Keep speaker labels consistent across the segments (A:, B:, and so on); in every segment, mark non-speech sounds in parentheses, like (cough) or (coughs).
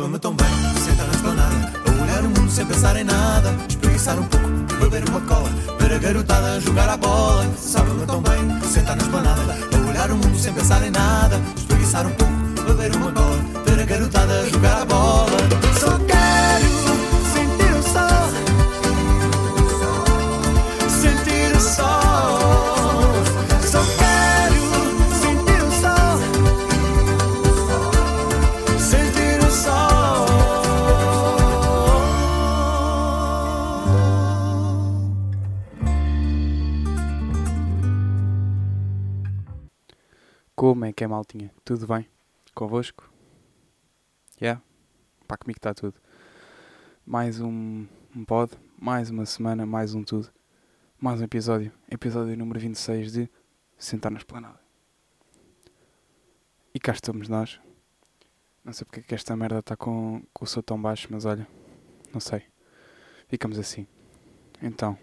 A: Sabe-me tão bem, sentar na esplanada A olhar o mundo sem pensar em nada Espreguiçar um pouco, beber uma cola Ver a garotada jogar a bola. Sabe-me tão bem, sentar na esplanada A olhar o mundo sem pensar em nada Espreguiçar um pouco, beber uma cola Ver a garotada jogar a bola. Só quero
B: Como é que é, maltinha? Tudo bem? Convosco? Yeah? Pá, comigo está tudo. Mais um, um pod, mais uma semana, mais um tudo. Mais um episódio. Episódio número 26 de Sentar na Esplanada. E cá estamos nós. Não sei porque é que esta merda está com, com o som tão baixo, mas olha, não sei. Ficamos assim. Então.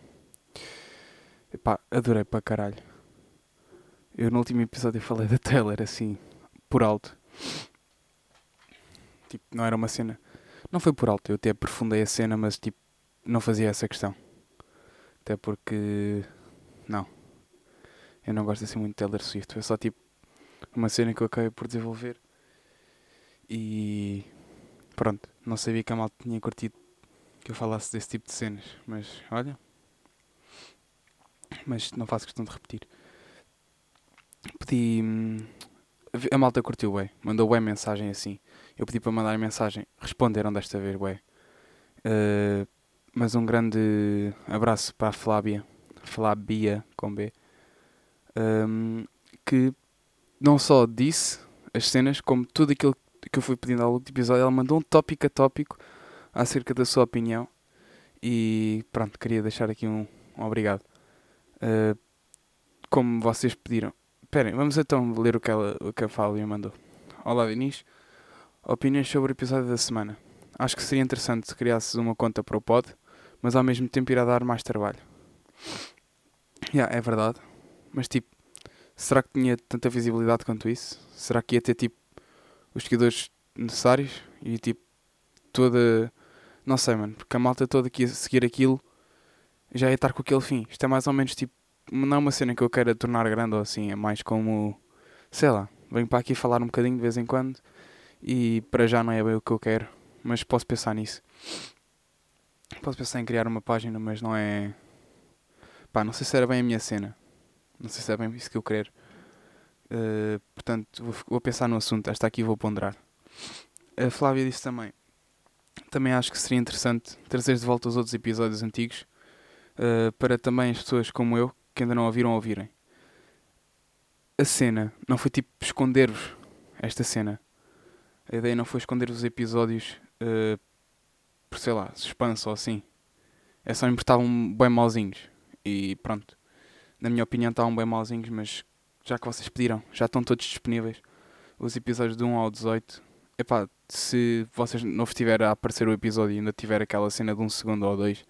B: Epá, adorei para caralho. Eu no último episódio falei da Taylor assim, por alto. Tipo, não era uma cena. Não foi por alto, eu até aprofundei a cena, mas tipo, não fazia essa questão. Até porque. Não. Eu não gosto assim muito de Taylor Swift. Foi só tipo uma cena que eu acabei por desenvolver. E. Pronto, não sabia que a malta tinha curtido que eu falasse desse tipo de cenas. Mas olha. Mas não faço questão de repetir pedi. hum, a malta curtiu, ué. Mandou ué mensagem assim. Eu pedi para mandar mensagem. Responderam desta vez, ué. Eh, mas um grande abraço para a Flábia. Flábia, com B. hum, que não só disse as cenas, como tudo aquilo que eu fui pedindo ao longo do episódio. Ela mandou um tópico a tópico acerca da sua opinião. E pronto, queria deixar aqui um, um obrigado. Eh, como vocês pediram. Esperem, vamos então ler o que, ela, o que a Fábia mandou. Olá, Vinícius. Opiniões sobre o episódio da semana. Acho que seria interessante se criasses uma conta para o pod, mas ao mesmo tempo irá dar mais trabalho. Yeah, é verdade. Mas tipo, será que tinha tanta visibilidade quanto isso? Será que ia ter tipo os seguidores necessários? E tipo, toda. Não sei, mano, porque a malta toda que ia seguir aquilo já ia estar com aquele fim. Isto é mais ou menos tipo não é uma cena que eu queira tornar grande ou assim, é mais como, sei lá, venho para aqui falar um bocadinho de vez em quando e para já não é bem o que eu quero, mas posso pensar nisso. Posso pensar em criar uma página, mas não é. Pá, não sei se era bem a minha cena. Não sei se é bem isso que eu quero. Eh, portanto, vou, vou pensar no assunto. Esta aqui vou ponderar. A Flávia disse também. Também acho que seria interessante trazer de volta os outros episódios antigos eh, para também as pessoas como eu que ainda não ouviram ouvirem. A cena não foi tipo esconder-vos esta cena. A ideia não foi esconder os episódios eh, por sei lá, suspense ou assim. É só me estavam bem mauzinhos. E pronto. Na minha opinião estavam bem mauzinhos, mas já que vocês pediram, já estão todos disponíveis. Os episódios de 1 ao 18. Epá, se vocês não vos tiver a aparecer o episódio e ainda tiver aquela cena de um segundo ou dois,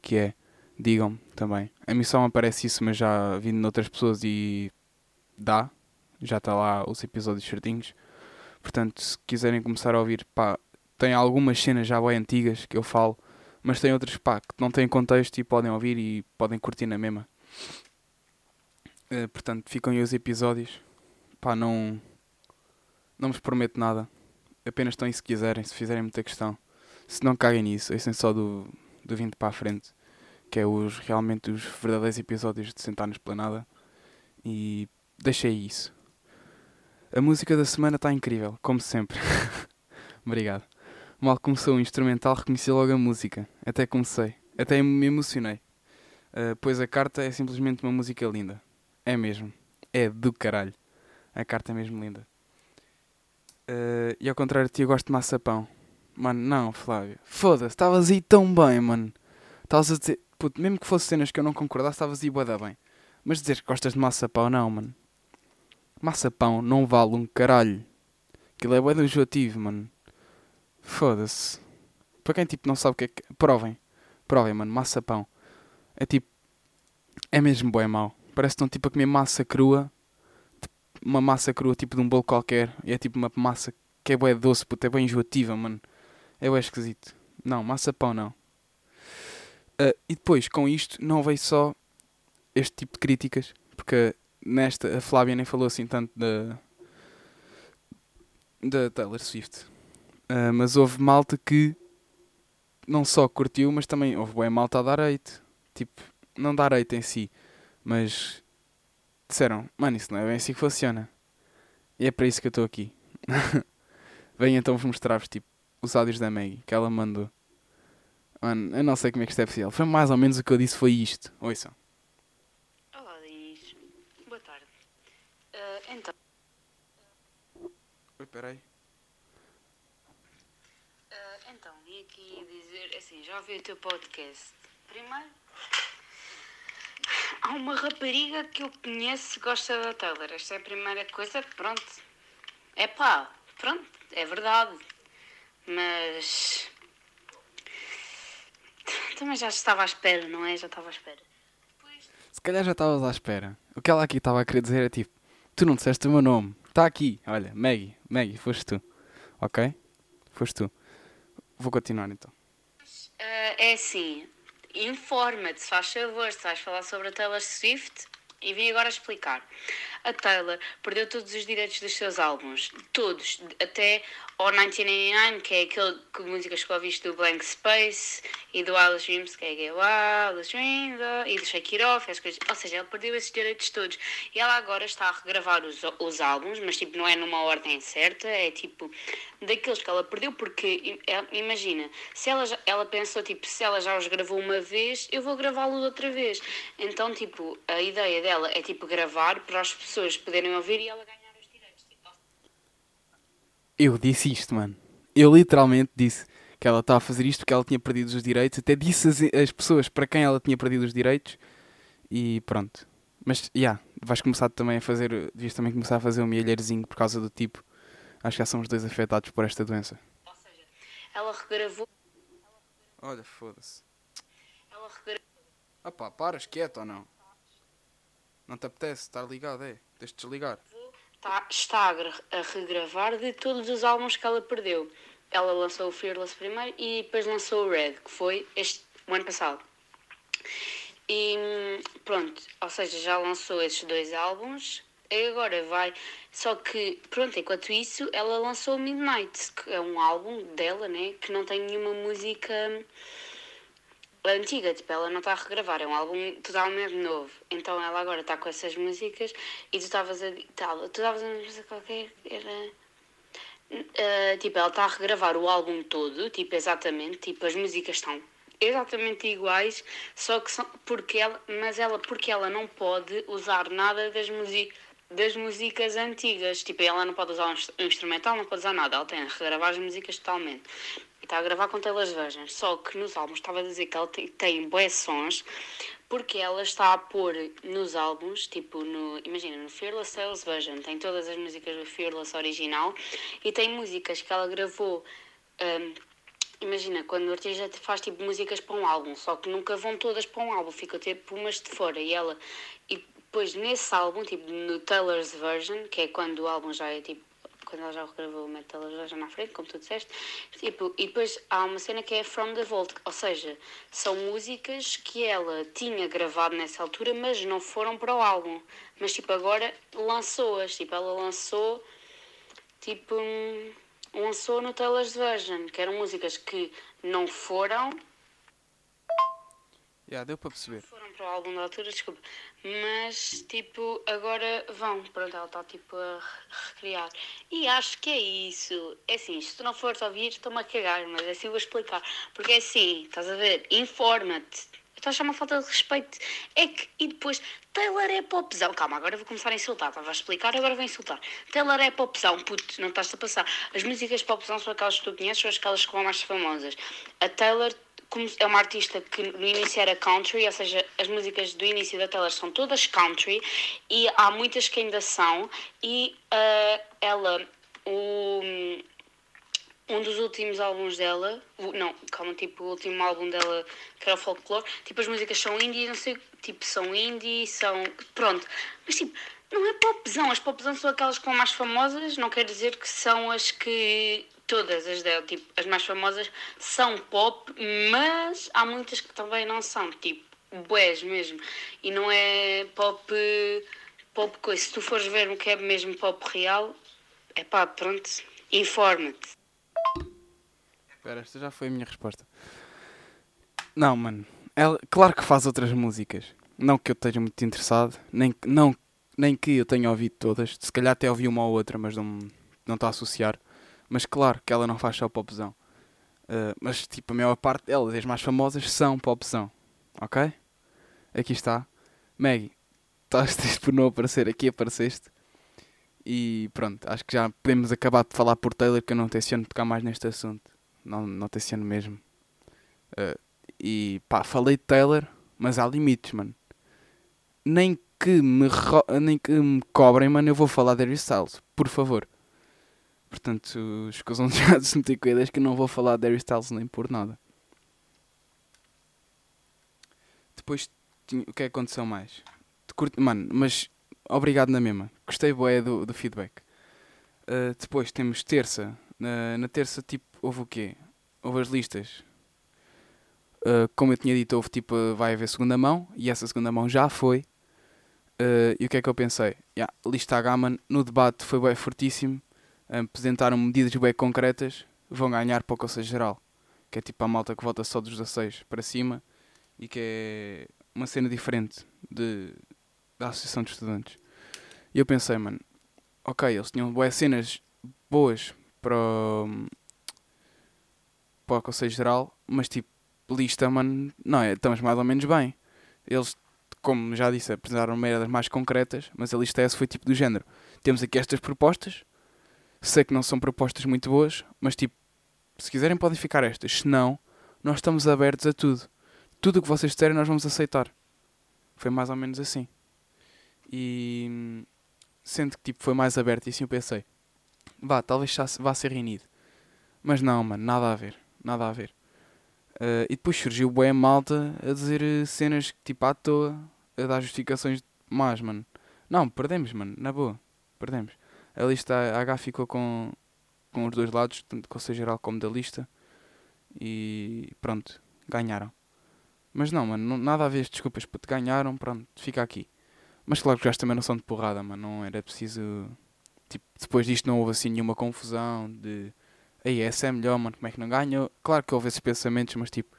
B: que é digam-me também. A missão aparece isso, mas já vindo noutras pessoas e dá. Já está lá os episódios certinhos. Portanto, se quiserem começar a ouvir, pá, tem algumas cenas já bem antigas que eu falo, mas tem outras, pá, que não têm contexto e podem ouvir e podem curtir na mesma. Eh, portanto, ficam aí os episódios. Pá, não. Não vos prometo nada. Apenas estão aí se quiserem, se fizerem muita questão. Se não caguem nisso, esse é só do, do 20 para a frente que é os, realmente os verdadeiros episódios de Sentar na Esplanada. E deixei isso. A música da semana está incrível, como sempre. (laughs) Obrigado. Mal começou o instrumental, reconheci logo a música. Até comecei. Até me emocionei. Uh, pois a carta é simplesmente uma música linda. É mesmo. É do caralho. A carta é mesmo linda. Uh, e ao contrário de ti, eu gosto de maçapão. Mano, não, Flávio. Foda-se, estavas aí tão bem, mano. Estavas a dizer, puto, mesmo que fosse cenas que eu não concordasse, estavas aí bué da bem. Mas dizer que gostas de maçapão, não, mano. Maçapão não vale um caralho. Aquilo é bué do enjoativo, mano. Foda-se. Para quem tipo não sabe o que é que. Provem. Provem, mano. Maçapão. É tipo. É mesmo bué mau. Parece que estão tipo a comer massa crua. Tipo, Uma massa crua tipo de um bolo qualquer. E é tipo uma massa que é bué doce, puto. É bem enjoativa, mano. É o esquisito. Não, maçapão não. Uh, e depois, com isto, não veio só este tipo de críticas, porque nesta a Flávia nem falou assim tanto da, da Taylor Swift. Uh, mas houve malta que não só curtiu, mas também houve bem malta a dar hate. Tipo, não dar hate em si, mas disseram, mano, isso não é bem assim que funciona. E é para isso que eu estou aqui. (laughs) Venho então vos mostrar-vos tipo, os áudios da Maggie que ela mandou. Mano, eu não sei como é que isto é possível. Foi mais ou menos o que eu disse, foi isto. Ouçam.
C: Olá, Dinis. Boa tarde. Uh, então.
B: Oi, peraí.
C: Uh, então, vim aqui dizer assim, já ouvi o teu podcast. Primeiro, (laughs) há uma rapariga que eu conheço que gosta da Taylor. Esta é a primeira coisa, pronto. É pá, pronto, é verdade. Mas. Também já estava à espera, não é? Já estava à espera. Depois.
B: Se calhar já estavas à espera. O que ela aqui estava a querer dizer é tipo: Tu não disseste o meu nome. Está aqui. Olha, Maggie. Maggie, foste tu. Ok? Foste tu. Vou continuar então.
C: Uh, é assim, informa-te, se faz favor, se vais falar sobre a Taylor Swift, e vim agora explicar. A Taylor perdeu todos os direitos dos seus álbuns, todos, até ao 1999, que é aquele que músicas que ouviste do Blank Space e do Alice Dreams, que é Get Wild, Dreams, e do Shake It Off, as coisas. Ou seja, ela perdeu esses direitos todos. E ela agora está a regravar os, os álbuns, mas tipo, não é numa ordem certa, é tipo daqueles que ela perdeu, porque imagina, se ela, já, ela pensou, tipo, se ela já os gravou uma vez, eu vou gravá-los outra vez. Então, tipo, a ideia dela é tipo gravar para as pessoas poderem ouvir e ela ganhar os direitos. Tipo,
B: Eu disse isto, mano. Eu literalmente disse que ela estava a fazer isto porque ela tinha perdido os direitos. Até disse as, as pessoas para quem ela tinha perdido os direitos. E pronto. Mas, já, yeah, vais começar também a fazer. Devias também começar a fazer um milheirozinho por causa do tipo. Acho que já são os dois afetados por esta doença.
C: Ou seja, ela regravou.
B: Olha, foda-se.
C: Ela regravou.
B: Opá, paras quieto ou não? Não te apetece estar ligado, é? Tens de desligar.
C: Tá, está a regravar de todos os álbuns que ela perdeu. Ela lançou o Fearless primeiro e depois lançou o Red, que foi este, o ano passado. E pronto, ou seja, já lançou esses dois álbuns e agora vai. Só que, pronto, enquanto isso, ela lançou Midnight, que é um álbum dela, né? Que não tem nenhuma música antiga, tipo, ela não está a regravar, é um álbum totalmente novo. Então ela agora está com essas músicas e tu estavas a. Tal, tu estavas a música qualquer. Era. Uh, tipo, ela está a regravar o álbum todo, tipo, exatamente, tipo, as músicas estão exatamente iguais, só que são porque ela, mas ela porque ela não pode usar nada das músicas das músicas antigas, tipo, ela não pode usar um instrumental, não pode usar nada, ela tem que regravar as músicas totalmente. Está a gravar com telas versions, só que nos álbuns estava a dizer que ela tem, tem sons, porque ela está a pôr nos álbuns, tipo, no, imagina, no Fearless Sales Version, tem todas as músicas do Fearless original, e tem músicas que ela gravou... Um, imagina, quando o artista faz tipo músicas para um álbum, só que nunca vão todas para um álbum, ficam tipo umas de fora e ela e depois nesse álbum, tipo no Taylor's version, que é quando o álbum já é tipo quando ela já regravou o Taylor's version na frente, como tu disseste, tipo, e depois há uma cena que é From the Vault, ou seja, são músicas que ela tinha gravado nessa altura, mas não foram para o álbum. Mas tipo, agora lançou-as, tipo, ela lançou tipo lançou no Taylor's Version, que eram músicas que não foram.
B: Yeah, deu para perceber.
C: Foram para o álbum da altura, desculpa. Mas, tipo, agora vão. Pronto, ela está, tipo, a recriar. E acho que é isso. É assim, se tu não fores ouvir, estou-me a cagar, mas é assim vou explicar. Porque é assim, estás a ver? Informa-te. Estás a chamar falta de respeito. É que, e depois, Taylor é popzão. Calma, agora vou começar a insultar. Estava a explicar, agora vou insultar. Taylor é popzão, puto, não estás a passar. As músicas popzão são aquelas que tu conheces, são aquelas que são mais famosas. A Taylor é uma artista que no início era country, ou seja, as músicas do início da Taylor são todas country e há muitas que ainda são. E uh, ela, o, um dos últimos álbuns dela, não, calma, tipo, o último álbum dela que era o Folklore, tipo, as músicas são indie, não sei, tipo, são indie, são. Pronto. Mas tipo, não é popzão, as popzão são aquelas que são mais famosas, não quer dizer que são as que todas as dela, tipo, as mais famosas são pop, mas há muitas que também não são, tipo, boés mesmo. E não é pop, pop coisa. Se tu fores ver o que é mesmo pop real, é pá, pronto, informa-te.
B: Espera, esta já foi a minha resposta. Não, mano. Ela, claro que faz outras músicas. Não que eu esteja muito interessado, nem, não, nem que eu tenha ouvido todas. Se calhar até ouvi uma ou outra, mas não não estou a associar. Mas claro que ela não faz só popzão. Uh, mas tipo, a maior parte delas, as mais famosas, são popzão. Ok? Aqui está. Maggie, estás (laughs) triste por não aparecer aqui, apareceste. E pronto, acho que já podemos acabar de falar por Taylor, que eu não tenciono tocar mais neste assunto. Não, não tenciono mesmo. Uh, e pá, falei de Taylor, mas há limites, mano. Nem que me, nem que me cobrem, mano, eu vou falar de Harry Styles, por favor. Portanto, escusam já de se meter com ideias que eu não vou falar de Harry Styles nem por nada. Depois, o que é que aconteceu mais? Curto- mano, mas obrigado na mesma. Gostei bué do, do feedback. Uh, depois temos terça. Na, na terça, tipo, houve o quê? Houve as listas. Uh, como eu tinha dito, houve tipo, vai haver segunda mão. E essa segunda mão já foi. Uh, e o que é que eu pensei? Yeah, lista Gaman no debate foi bem fortíssimo. Apresentaram medidas bem concretas. Vão ganhar para o Conselho Geral. Que é tipo a malta que vota só dos 16 para cima. E que é uma cena diferente de, da Associação de Estudantes. E eu pensei, mano, ok, eles tinham boas cenas boas para o, para o Conselho Geral, mas tipo, lista, mano, não é? Estamos mais ou menos bem. Eles, como já disse, apresentaram uma das mais concretas, mas a lista essa foi tipo do género. Temos aqui estas propostas, sei que não são propostas muito boas, mas tipo, se quiserem podem ficar estas, se não, nós estamos abertos a tudo. Tudo o que vocês disserem nós vamos aceitar. Foi mais ou menos assim. E sendo que tipo foi mais aberto e assim eu pensei, vá, talvez vá ser reunido. Mas não, mano, nada a ver, nada a ver. Uh, e depois surgiu bué malta a dizer eh, cenas que, tipo à toa, a dar justificações más, mano. Não, perdemos, mano, na boa, perdemos. A lista H ficou com, com os dois lados, tanto do Conselho Geral como da lista. E pronto, ganharam. Mas não, mano, não- nada a ver, desculpas, puto, ganharam, pronto, fica aqui. Mas claro que os gajos também não são de porrada, mano. Não era preciso. Tipo, depois disto não houve assim nenhuma confusão de. Aí, essa é melhor, mano. Como é que não ganhou? Claro que houve esses pensamentos, mas tipo,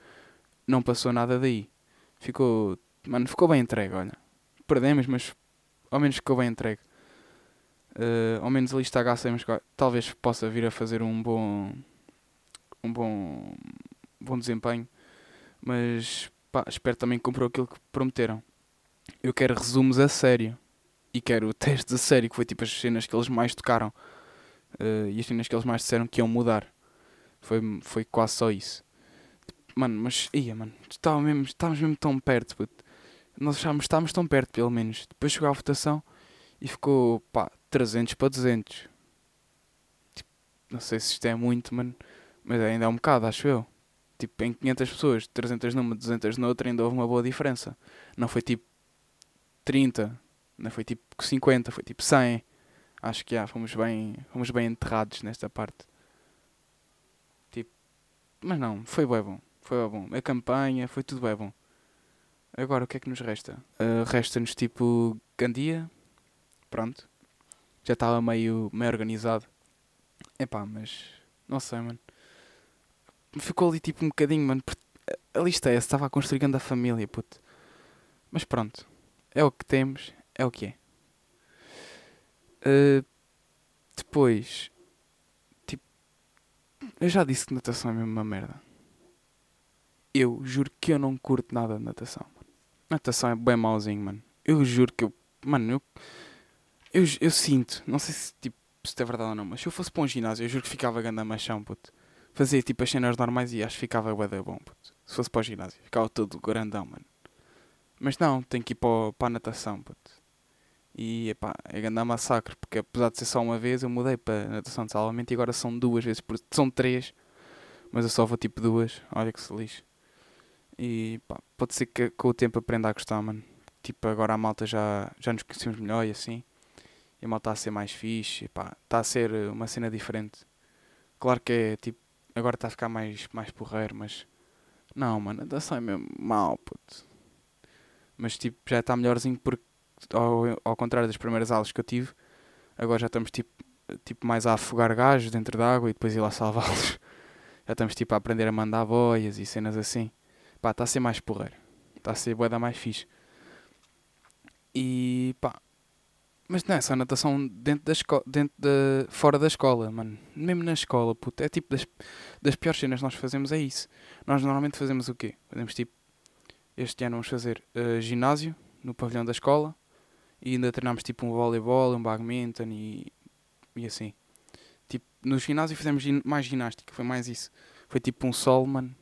B: não passou nada daí. Ficou. Mano, ficou bem entregue, olha. Perdemos, mas ao menos ficou bem entregue. Eh, ao menos a lista H sabemos que talvez possa vir a fazer um bom. Um bom. Bom desempenho. Mas pá, espero também que comprou aquilo que prometeram eu quero resumos a sério. E quero testes a sério, que foi tipo as cenas que eles mais tocaram. Eh, e as cenas que eles mais disseram que iam mudar. Foi, foi quase só isso. Mano, mas ia, mano, estava mesmo, estávamos mesmo tão perto, puto. Nós achávamos estávamos tão perto, pelo menos. Depois chegou a votação e ficou, pá, 300 para 200. Tipo, não sei se isto é muito, mano, mas ainda é um bocado, acho eu. Tipo, em 500 pessoas, 300 numa, 200 noutra, ainda houve uma boa diferença. Não foi tipo 30, não foi tipo 50, foi tipo 100. Acho que já fomos bem, fomos bem enterrados nesta parte. Tipo, mas não, foi bem bom. Foi bem bom. A campanha, foi tudo bem bom. Agora, o que é que nos resta? Uh, Resta-nos tipo Gandia. Pronto. Já estava meio, meio organizado. Epá, mas não sei, mano. Ficou ali tipo um bocadinho, mano. A lista é essa, estava grande a família, puto. Mas pronto. É o que temos, é o que é. Uh, depois, tipo, eu já disse que natação é mesmo uma merda. Eu juro que eu não curto nada de natação. Mano. Natação é bem mauzinho, mano. Eu juro que eu, mano, eu, eu, eu sinto, não sei se tipo se é verdade ou não, mas se eu fosse para um ginásio, eu juro que ficava ganda machão, puto. Fazia tipo as cenas normais e acho que ficava bué da bom, puto. Se fosse para o ginásio, ficava todo grandão, mano. Mas não, tenho que ir para, para a natação, puto. E epá, é grande massacre, porque apesar de ser só uma vez, eu mudei para natação de salvamento e agora são duas vezes por São três, mas eu só vou tipo duas. Olha que se lixe. E pá, pode ser que com o tempo aprenda a gostar, mano. Tipo, agora a malta já, já nos conhecemos melhor e assim. E a malta está a ser mais fixe, pá, está a ser eh, uma cena diferente. Claro que é tipo, agora está a ficar mais, mais porreiro, mas não, mano, a natação é mesmo mal, puto. Mas tipo, já está melhorzinho porque ao, ao contrário das primeiras aulas que eu tive, agora já estamos tipo, tipo mais a afogar gajos dentro da água e depois ir lá salvá-los. (laughs) Já estamos tipo a aprender a mandar boias e cenas assim. Pá, está a ser mais porreiro. Está a ser boeda mais fixe. E pá. Mas não é só natação dentro da escola, dentro da, fora da escola, mano. Mesmo na escola, puto. É tipo das, das piores cenas que nós fazemos é isso. Nós normalmente fazemos o quê? Fazemos tipo, este ano vamos fazer uh, ginásio no pavilhão da escola e ainda treinamos tipo um voleibol, um badminton e, e assim. Tipo, no ginásio fizemos gin mais ginástica, foi mais isso. Foi tipo um sol, mano,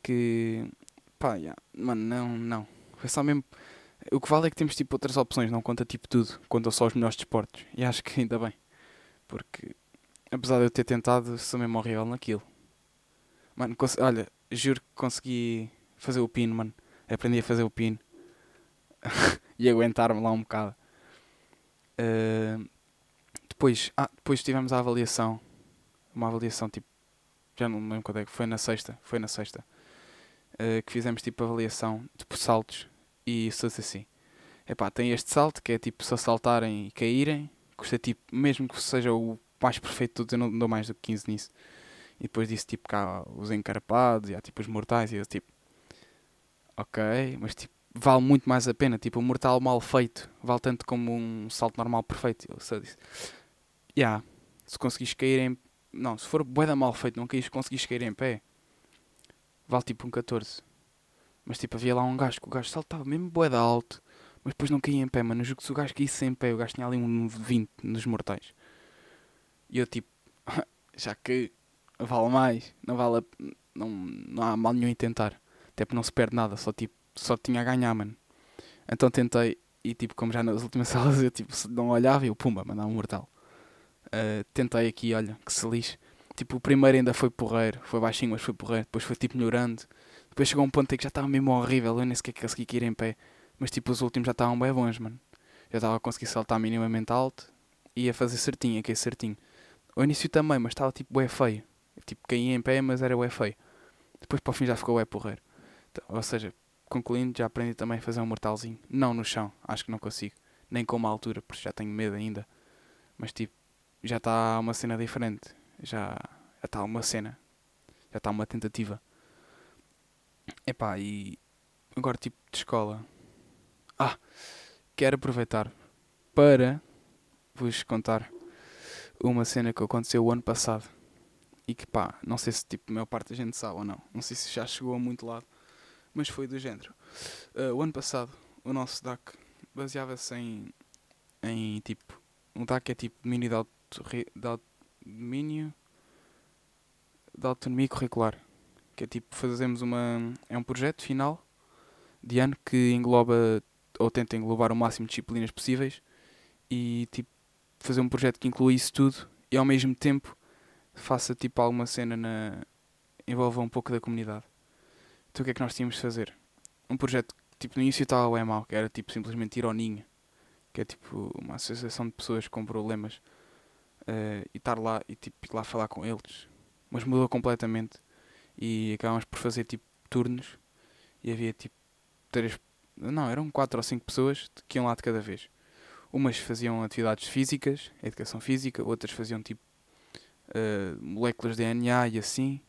B: que pá, yeah, mano, não, não. Foi só mesmo o que vale é que temos tipo outras opções, não conta tipo tudo, conta só os melhores desportos. E acho que ainda bem. Porque apesar de eu ter tentado, sou mesmo horrível naquilo. Mano, olha, juro que consegui fazer o pino, mano. Aprendi a fazer o pino. (laughs) e aguentar-me lá um bocado. Uh, depois, ah, depois tivemos a avaliação. Uma avaliação tipo. Já não lembro quando é que foi na sexta. Foi na sexta. Uh, que fizemos tipo avaliação de tipo, saltos e se fosse assim. Epá, tem este salto que é tipo se saltarem e caírem, custa tipo, mesmo que seja o mais perfeito de todos, eu não dou mais do que 15 nisso. E depois disse tipo cá os encarapados e há tipo os mortais e eu tipo, ok, mas tipo, vale muito mais a pena. Tipo, um mortal mal feito vale tanto como um salto normal perfeito. Eu só disse, yeah, se conseguires cair em. Não, se for boeda mal feito, não conseguires cair em pé, vale tipo um 14. Mas tipo, havia lá um gajo que o gajo saltava mesmo boeda alto, mas depois não caía em pé, mano. Julgo que se o gajo caísse em pé, o gajo tinha ali um 20 nos mortais. E eu tipo, (laughs) já que vale mais, não vale não, não há mal nenhum em tentar. Até porque não se perde nada, só tipo, só tinha a ganhar, mano. Então tentei e tipo, como já nas (laughs) últimas salas eu tipo, não olhava e eu pumba, mandava um mortal. Uh, tentei aqui, olha, que se lixe. Tipo, o primeiro ainda foi porreiro, foi baixinho, mas foi porreiro. Depois foi tipo melhorando. Depois chegou um ponto em que já estava mesmo horrível, eu nem sequer consegui cair em pé. Mas tipo, os últimos já estavam bem bons, mano. Já estava a conseguir saltar minimamente alto e ia fazer certinho, aquele certinho. O início também, mas estava tipo bué feio. Tipo, caía em pé, mas era bué feio. Depois para o fim já ficou bué porreiro. Então, ou seja, concluindo, já aprendi também a fazer um mortalzinho. Não no chão, acho que não consigo. Nem com uma altura, porque já tenho medo ainda. Mas tipo, já está uma cena diferente. Já está uma cena. Já está uma tentativa. Epá, e agora tipo de escola. Ah, quero aproveitar para vos contar uma cena que aconteceu o ano passado. E que pá, não sei se tipo a maior parte da gente sabe ou não. Não sei se já chegou a muito lado. Mas foi do género. Uh, o ano passado, o nosso DAC baseava-se em, em tipo. Um DAC é tipo domínio de, auto, de domínio de autonomia curricular que é tipo fazemos uma é um projeto final de ano que engloba ou tenta englobar o máximo de disciplinas possíveis e tipo fazer um projeto que inclua isso tudo e ao mesmo tempo faça tipo alguma cena na envolva um pouco da comunidade. Então o que é que nós tínhamos de fazer? Um projeto tipo no início estava bem mal, que era tipo simplesmente ir ao ninho, que é tipo uma associação de pessoas com problemas uh, e estar lá e tipo ir lá falar com eles. Mas mudou completamente e acabámos por fazer tipo turnos e havia tipo três, não, eram quatro ou cinco pessoas que iam lá de cada vez. Umas faziam atividades físicas, educação física, outras faziam tipo uh, moléculas de DNA e assim,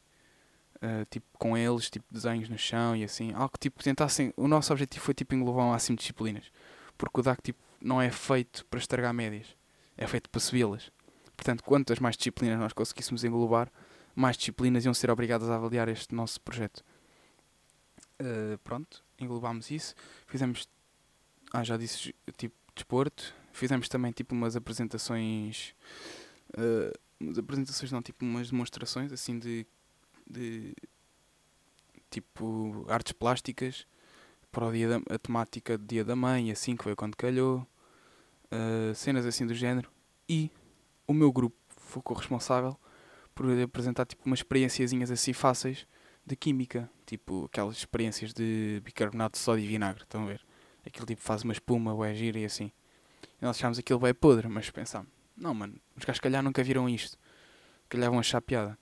B: uh, tipo com eles, tipo desenhos no chão e assim, algo que tipo tentassem. O nosso objetivo foi tipo englobar o máximo de disciplinas, porque o DAC tipo não é feito para estragar médias, é feito para subi-las. Portanto, quantas mais disciplinas nós conseguíssemos englobar, mais disciplinas iam ser obrigadas a avaliar este nosso projeto. Uh, pronto, englobámos isso. Fizemos, ah, já disse, tipo, desporto. Fizemos também, tipo, umas apresentações, uh, umas apresentações, não, tipo, umas demonstrações, assim, de, de tipo, artes plásticas para o dia da, a temática do Dia da Mãe, assim, que foi quando calhou. Uh, cenas assim do género. E o meu grupo foi corresponsável por apresentar tipo umas experiênciazinhas assim fáceis de química, tipo aquelas experiências de bicarbonato de sódio e vinagre, estão a ver? Aquilo tipo faz uma espuma, ou é gira e assim. E nós achámos aquilo bem podre, mas pensámos, não mano, os gajos calhar nunca viram isto. lhe vão achar piada.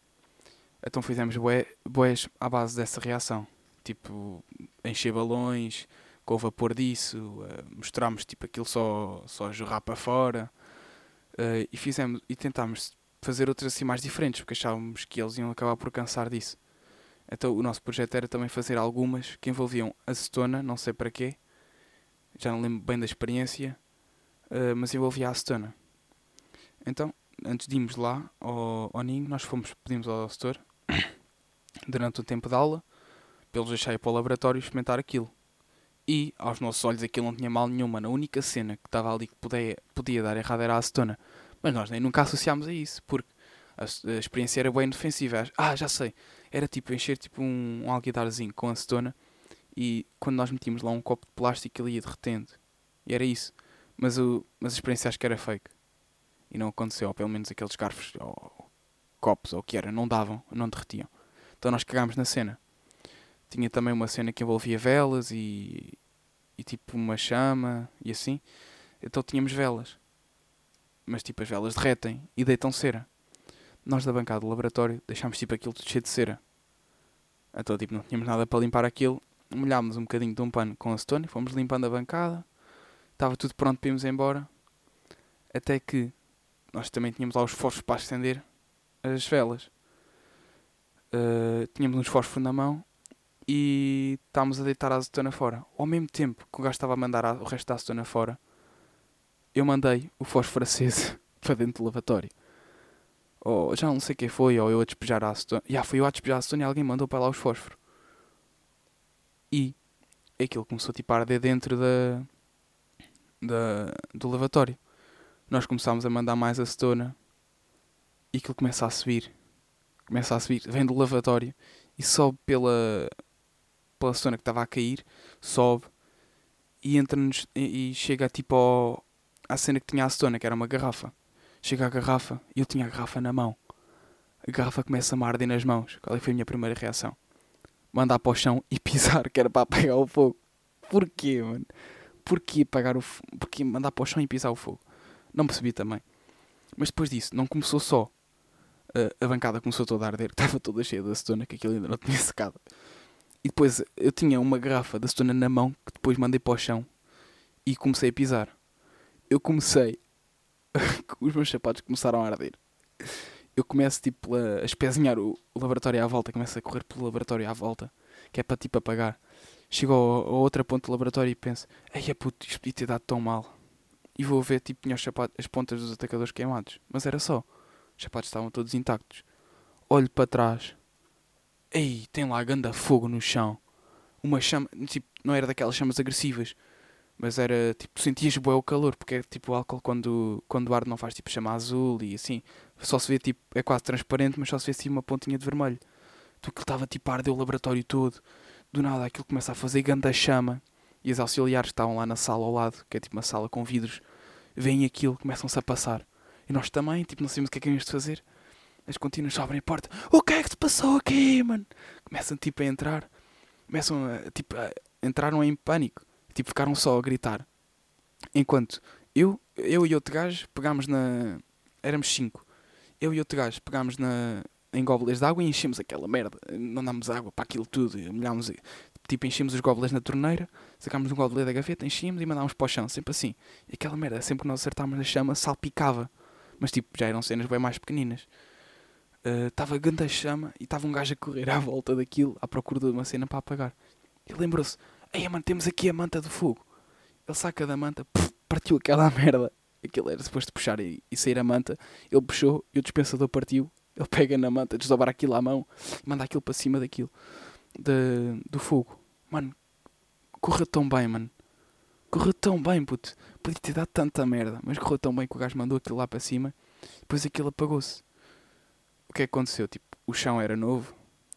B: Então fizemos bué, bués à base dessa reação. Tipo, encher balões, com o vapor disso, uh, mostramos tipo aquilo só, só jorrar para fora. Uh, e fizemos e tentámos fazer outras assim mais diferentes, porque achávamos que eles iam acabar por cansar disso. Então o nosso projeto era também fazer algumas que envolviam acetona, não sei para quê, já não lembro bem da experiência, uh, mas envolvia a acetona. Então, antes de irmos lá ao, ao Ninho, nós fomos, pedimos ao setor, (coughs) durante o tempo de aula, para eles deixarem para o laboratório experimentar aquilo. E, aos nossos olhos, aquilo não tinha mal nenhuma. A única cena que estava ali que podia, podia dar errado era a acetona. Mas nós nem nunca associámos a isso, porque a, a experiência era bem defensiva. Ah, já sei. Era tipo encher tipo um, um alguidarzinho com acetona e quando nós metíamos lá um copo de plástico ele ia derretendo. E era isso. Mas, o, mas a experiência acho que era fake. E não aconteceu, ou pelo menos aqueles garfos ou copos ou o que era, não davam, não derretiam. Então nós cagámos na cena. Tinha também uma cena que envolvia velas e, e tipo uma chama e assim. Então tínhamos velas. Mas tipo as velas derretem e deitam cera. Nós da bancada do laboratório deixámos tipo aquilo tudo cheio de cera. Então tipo não tínhamos nada para limpar aquilo. Molhámos um bocadinho de um pano com acetona e fomos limpando a bancada. Estava tudo pronto para irmos embora. Até que nós também tínhamos lá os fósforos para acender as velas. Uh, tínhamos uns fósforos na mão e estávamos a deitar a acetona fora. Ao mesmo tempo que o gajo estava a mandar o resto da acetona fora, eu mandei o fósforo aceso (laughs) para dentro do lavatório. Ou já não sei quem foi, ou eu a despejar a acetona. Já fui eu a despejar a acetona e alguém mandou para lá os fósforos. E aquilo começou tipo, a arder dentro da, da, do lavatório. Nós começámos a mandar mais acetona e aquilo começa a subir. Começa a subir, vem do lavatório e sobe pela, pela zona que estava a cair, sobe e entra-nos e, e, chega tipo ao, à cena que tinha a acetona, que era uma garrafa. Chega à garrafa e eu tinha a garrafa na mão. A garrafa começa a arder nas mãos. Qual foi a minha primeira reação? Mandar para o chão e (laughs) pisar, que era para apagar o fogo. Porquê, mano? Porquê apagar o Porquê mandar para o chão e pisar o fogo? Não percebi também. Mas depois disso, não começou só. Uh, a bancada começou toda a arder, (laughs) estava toda cheia de acetona, que aquilo ainda não tinha secado. E depois eu tinha uma garrafa de acetona na mão, que depois mandei para o chão e comecei a pisar. Eu comecei. (laughs) os meus sapatos começaram a arder. Eu começo tipo a espezinhar o, o laboratório à volta, começo a correr pelo laboratório à volta, que é para tipo apagar. Chego a outra ponta do laboratório e penso: Ei, é puto, isto podia ter dado tão mal e vou ver, tipo, tinha os sapatos, as pontas dos atacadores queimados. Mas era só. Os sapatos estavam todos intactos. Olho para trás. Ei, tem lá ganda fogo no chão. Uma chama, tipo, não era daquelas chamas agressivas. Mas era, tipo, sentias bué o calor. Porque é tipo o álcool quando, quando o ar não faz, tipo, chama azul e assim. Só se vê, tipo, é quase transparente, mas só se vê, assim, uma pontinha de vermelho. Então aquilo estava, tipo, a arder o laboratório todo. Do nada aquilo começa a fazer ganda chama e os auxiliares que estavam lá na sala ao lado, que é tipo uma sala com vidros, veem aquilo, começam-se a passar. E nós também, tipo, não sabemos o que é que íamos de fazer. As contínuas abrem a porta. O que é que se passou aqui, mano? Começam, tipo, a entrar. Começam, a, tipo, a, entraram em pânico. Tipo, ficaram só a gritar. Enquanto eu, eu e outro gajo pegámos na... Éramos cinco. Eu e outro gajo pegámos na, em gobelets de água e enchemos aquela merda. Não damos água para aquilo tudo. Molhámos Tipo, enchíamos os gobelets na torneira, sacámos um gobelet da gaveta, enchíamos e mandámos para o chão, sempre assim. E aquela merda, sempre que nós acertávamos na chama, salpicava. Mas tipo, já eram cenas bem mais pequeninas. Estava uh, grande a chama e estava um gajo a correr à volta daquilo, à procura de uma cena para apagar. E lembrou-se: Ei, mano, temos aqui a manta do fogo. Ele saca da manta, puf, partiu aquela (laughs) merda. Aquilo era de puxar e, e, sair a manta. Ele puxou e o dispensador partiu. Ele pega na manta, desdobra aquilo à mão e manda aquilo para cima daquilo de, do fogo. Mano, correu tão bem, mano. Correu tão bem, puto. Podia ter dado tanta merda, mas correu tão bem que o gajo mandou aquilo lá para cima. Depois aquilo apagou-se. O que é que aconteceu? Tipo, o chão era novo.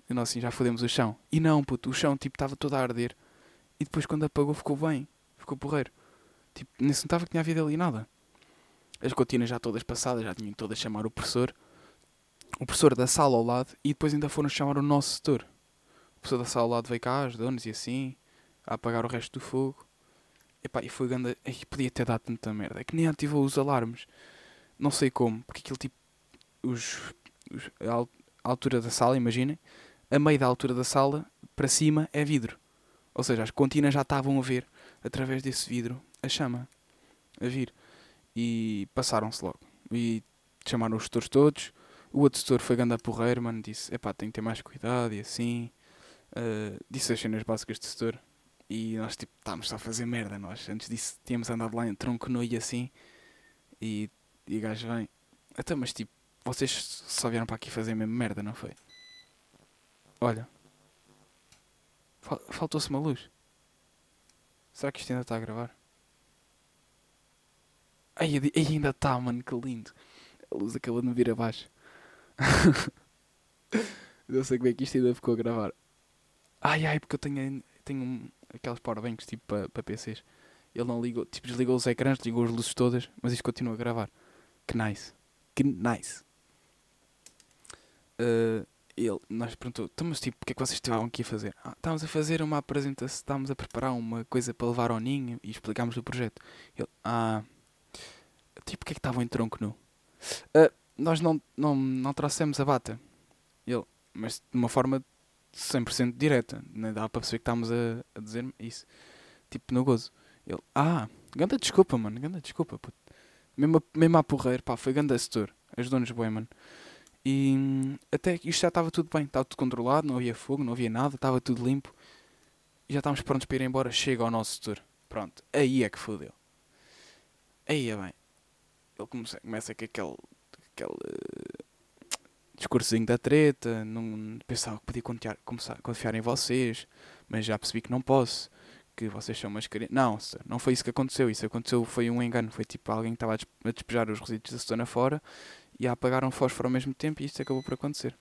B: E nós assim já fodemos o chão. E não, puto, o chão tipo estava todo a arder. E depois quando apagou ficou bem. Ficou porreiro. Tipo, nem se notava que tinha havido ali nada. As gotinas já todas passadas, já tinham todas a chamar o professor. O professor da sala ao lado. E depois ainda foram chamar o nosso setor a pessoa da sala ao lado veio cá, ajudou-nos e assim, a apagar o resto do fogo. Epá, e foi grande. E podia ter dado tanta merda. É que nem ativou os alarmes. Não sei como, porque aquilo tipo. Os, os- a altura da sala, imaginem, a meio da altura da sala, para cima é vidro. Ou seja, as contínuas já estavam a ver, através desse vidro, a chama a vir. E passaram-se logo. E chamaram os setores todos. O outro setor foi ganda porreiro, mano. Disse: epá, tem que ter mais cuidado e assim. Uh, disse as cenas básicas do setor. E nós, tipo, estávamos só a fazer merda. Nós, antes disso, tínhamos andado lá em tronco nu e assim. E, e o gajo vem: até, mas tipo, vocês só vieram para aqui fazer mesmo merda, não foi? Olha, faltou-se uma luz. Será que isto ainda está a gravar? Ai, ainda está, mano, que lindo. A luz acabou de me vir abaixo. (laughs) Não sei como é que isto ainda ficou a gravar. Ai, ai, porque eu tenho, tenho aquelas powerbanks tipo para pa PCs. Ele não ligou, tipo, desligou os ecrãs, desligou as luzes todas, mas isto continua a gravar. Que nice. Que nice. Uh, ele, nós perguntou, então, mas tipo, o que é que vocês estavam aqui a fazer? Ah, estávamos a fazer uma apresentação, estávamos a preparar uma coisa para levar ao ninho e explicámos o projeto. Ele, ah, tipo, o que é que estavam em tronco nu? "Ah, nós não, não, não trouxemos a bata. Ele, mas de uma forma 100% direta, nem dá para perceber que estávamos a, a dizer isso, tipo, no gozo. Ele, ah, ganda desculpa, mano, ganda desculpa, puto. Mesmo, a- mesmo a porreiro, pá, foi ganda setor, ajudou-nos bem, mano. E hum, até isto já estava tudo bem, estava tudo controlado, não havia fogo, não havia nada, estava tudo limpo. E já estávamos prontos para ir embora, chega ao nosso setor. Pronto, aí é que fodeu. Aí é bem. Ele começa, começa com aquele, aquele eh, discursozinho da treta, não, pensava que podia confiar, começar confiar em vocês, mas já percebi que não posso, que vocês são umas crianças. Não, não foi isso que aconteceu, isso aconteceu, foi um engano, foi tipo alguém que estava a despejar os resíduos da zona fora e a apagar um fósforo ao mesmo tempo e isto acabou por acontecer.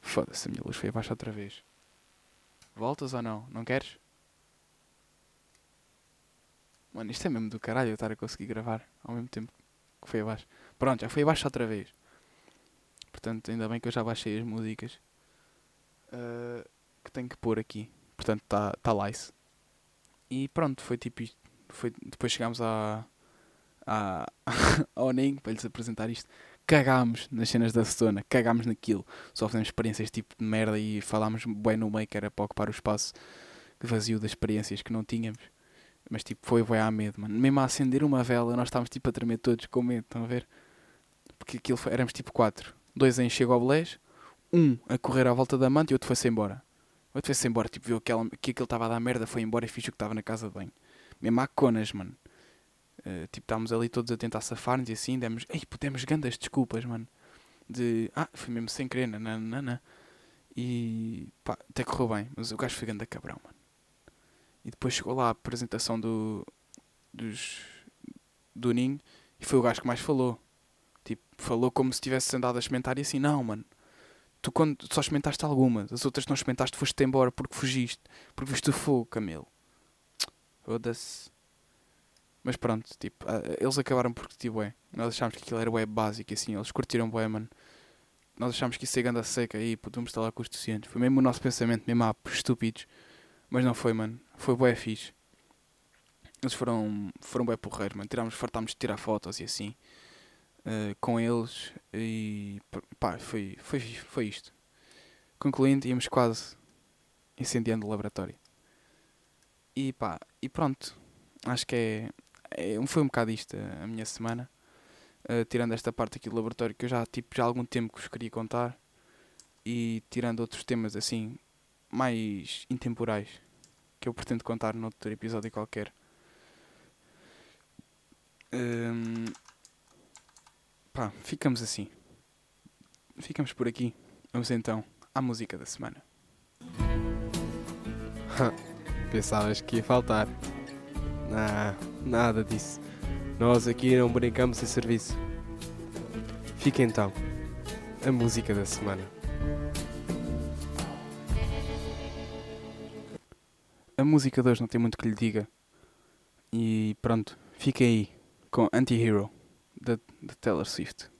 B: Foda-se, a minha luz foi abaixo outra vez. Voltas ou não? Não queres? Mano, isto é mesmo do caralho eu estar a conseguir gravar ao mesmo tempo que foi abaixo. Pronto, já foi abaixo outra vez. Portanto, ainda bem que eu já baixei as músicas ah, que tenho que pôr aqui. Portanto, está tá lice. E pronto, foi tipo isto. Foi, depois chegámos à, à, (laughs) ao para lhes apresentar isto. Cagámos nas cenas da Stona, cagámos naquilo. Só fizemos experiências tipo de merda e falámos bem no meio que era para ocupar o espaço vazio das experiências que não tínhamos. Mas tipo, foi bem a medo, mano. Mesmo a acender uma vela, nós estávamos tipo a tremer todos com medo, estão a ver? Porque aquilo foi, éramos tipo quatro. Dois em Chego ao Belés, um a correr à volta da manta e outro foi-se embora. O outro foi-se embora, tipo, viu aquela, que aquilo estava a dar merda, foi embora e fiz o que estava na casa de banho. Mesmo há conas, mano. Eh, tipo, estávamos ali todos a tentar safar-nos e assim, demos, ei, demos grandes desculpas, mano. De, ah, foi mesmo sem querer, nananana. E, pá, até correu bem, mas o gajo foi ganda cabrão, mano. E depois chegou lá a apresentação do, dos, do Ninho e foi o gajo que mais falou. Tipo, falou como se tivesse andado a experimentar e assim, não, mano. Tu quando só experimentaste algumas, as outras não experimentaste foste embora porque fugiste, porque viste o fogo, Camelo. Foda-se. Mas pronto, tipo, ah, eles acabaram por curtir bué. Nós achámos que aquilo era bué básico e assim, eles curtiram bué, mano. Nós achámos que isso ia ganda seca puto, vamos estar lá com os deficientes. Foi mesmo o nosso pensamento, mesmo ah, estúpidos. Mas não foi, mano. Foi bué fixe. Eles foram, foram bué porreiros, mano. Tirámos, fartámos de tirar fotos e assim. eh, com eles. E pá, foi, foi, foi isto. Concluindo, íamos quase incendiando o laboratório. E pá, e pronto. Acho que é, é foi um bocado isto a, minha semana. Eh, tirando esta parte aqui do laboratório que eu já, tipo, já há algum tempo que vos queria contar. E tirando outros temas assim, mais intemporais que eu pretendo contar noutro episódio qualquer. Hum, pá, ficamos assim. Ficamos por aqui. Vamos então à música da semana. (laughs)
D: Pensavas que ia faltar. Não, nada disso. Nós aqui não brincamos em serviço. Fica então a música da semana.
B: A música de hoje não tem muito que lhe diga. E pronto, fica aí com Anti-Hero da Taylor Swift.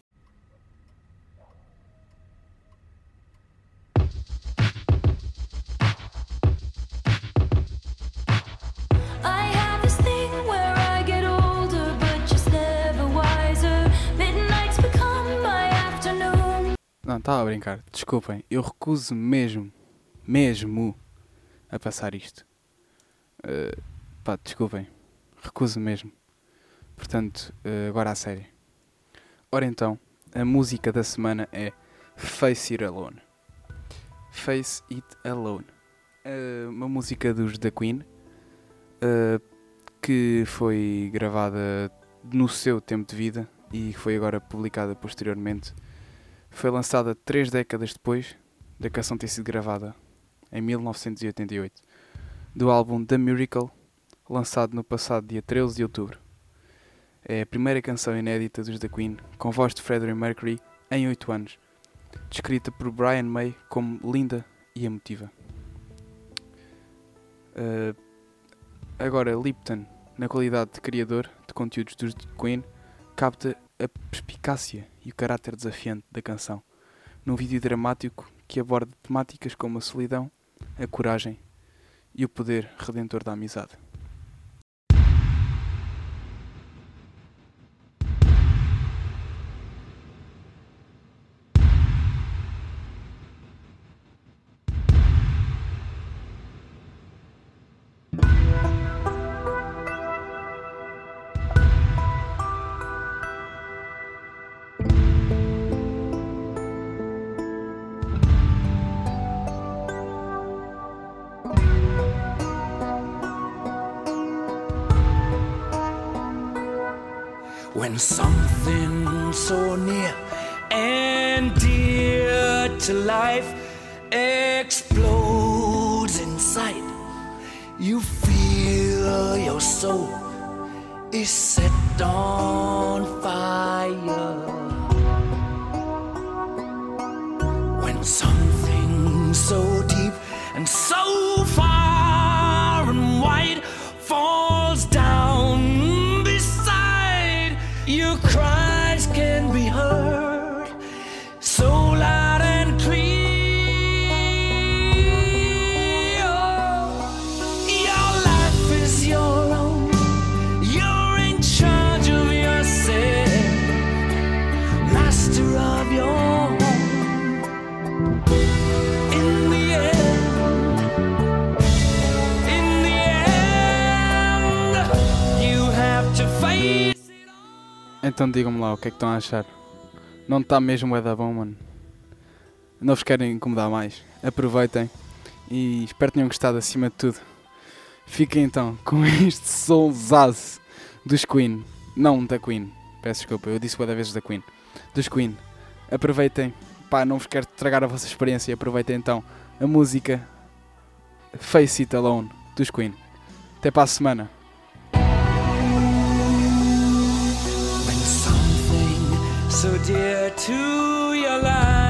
B: Não, estava a brincar. Desculpem, eu recuso mesmo, mesmo, a passar isto. Eh, pá, desculpem. Recuso mesmo. Portanto, eh, agora a sério. Ora então, a música da semana é Face It Alone. Face It Alone. Eh, uma música dos The Queen que foi gravada no seu tempo de vida e foi agora publicada posteriormente. Foi lançada três décadas depois da canção ter sido gravada, em 1988, do álbum The Miracle, lançado no passado dia 13 de outubro. É a primeira canção inédita dos The Queen, com voz de Freddie Mercury em 8 anos, descrita por Brian May como linda e emotiva. Uh, agora, Lipton, na qualidade de criador de conteúdos dos The Queen, capta a perspicácia e o caráter desafiante da canção, num vídeo dramático que aborda temáticas como a solidão, a coragem e o poder redentor da amizade.
E: songs.
B: Então digam-me lá o que é que estão a achar. Não está mesmo é da bom, mano. Não vos querem incomodar mais. Aproveitem e espero que tenham gostado acima de tudo. Fiquem então (laughs) com este solzaço dos Queen. Não da Queen. Peço desculpa, eu disse boa vezes da Queen. Dos Queen. Aproveitem. Pá, não vos quero estragar a vossa experiência. Aproveitem então a música Face It Alone dos Queen. Até para a semana.
E: So dear to your life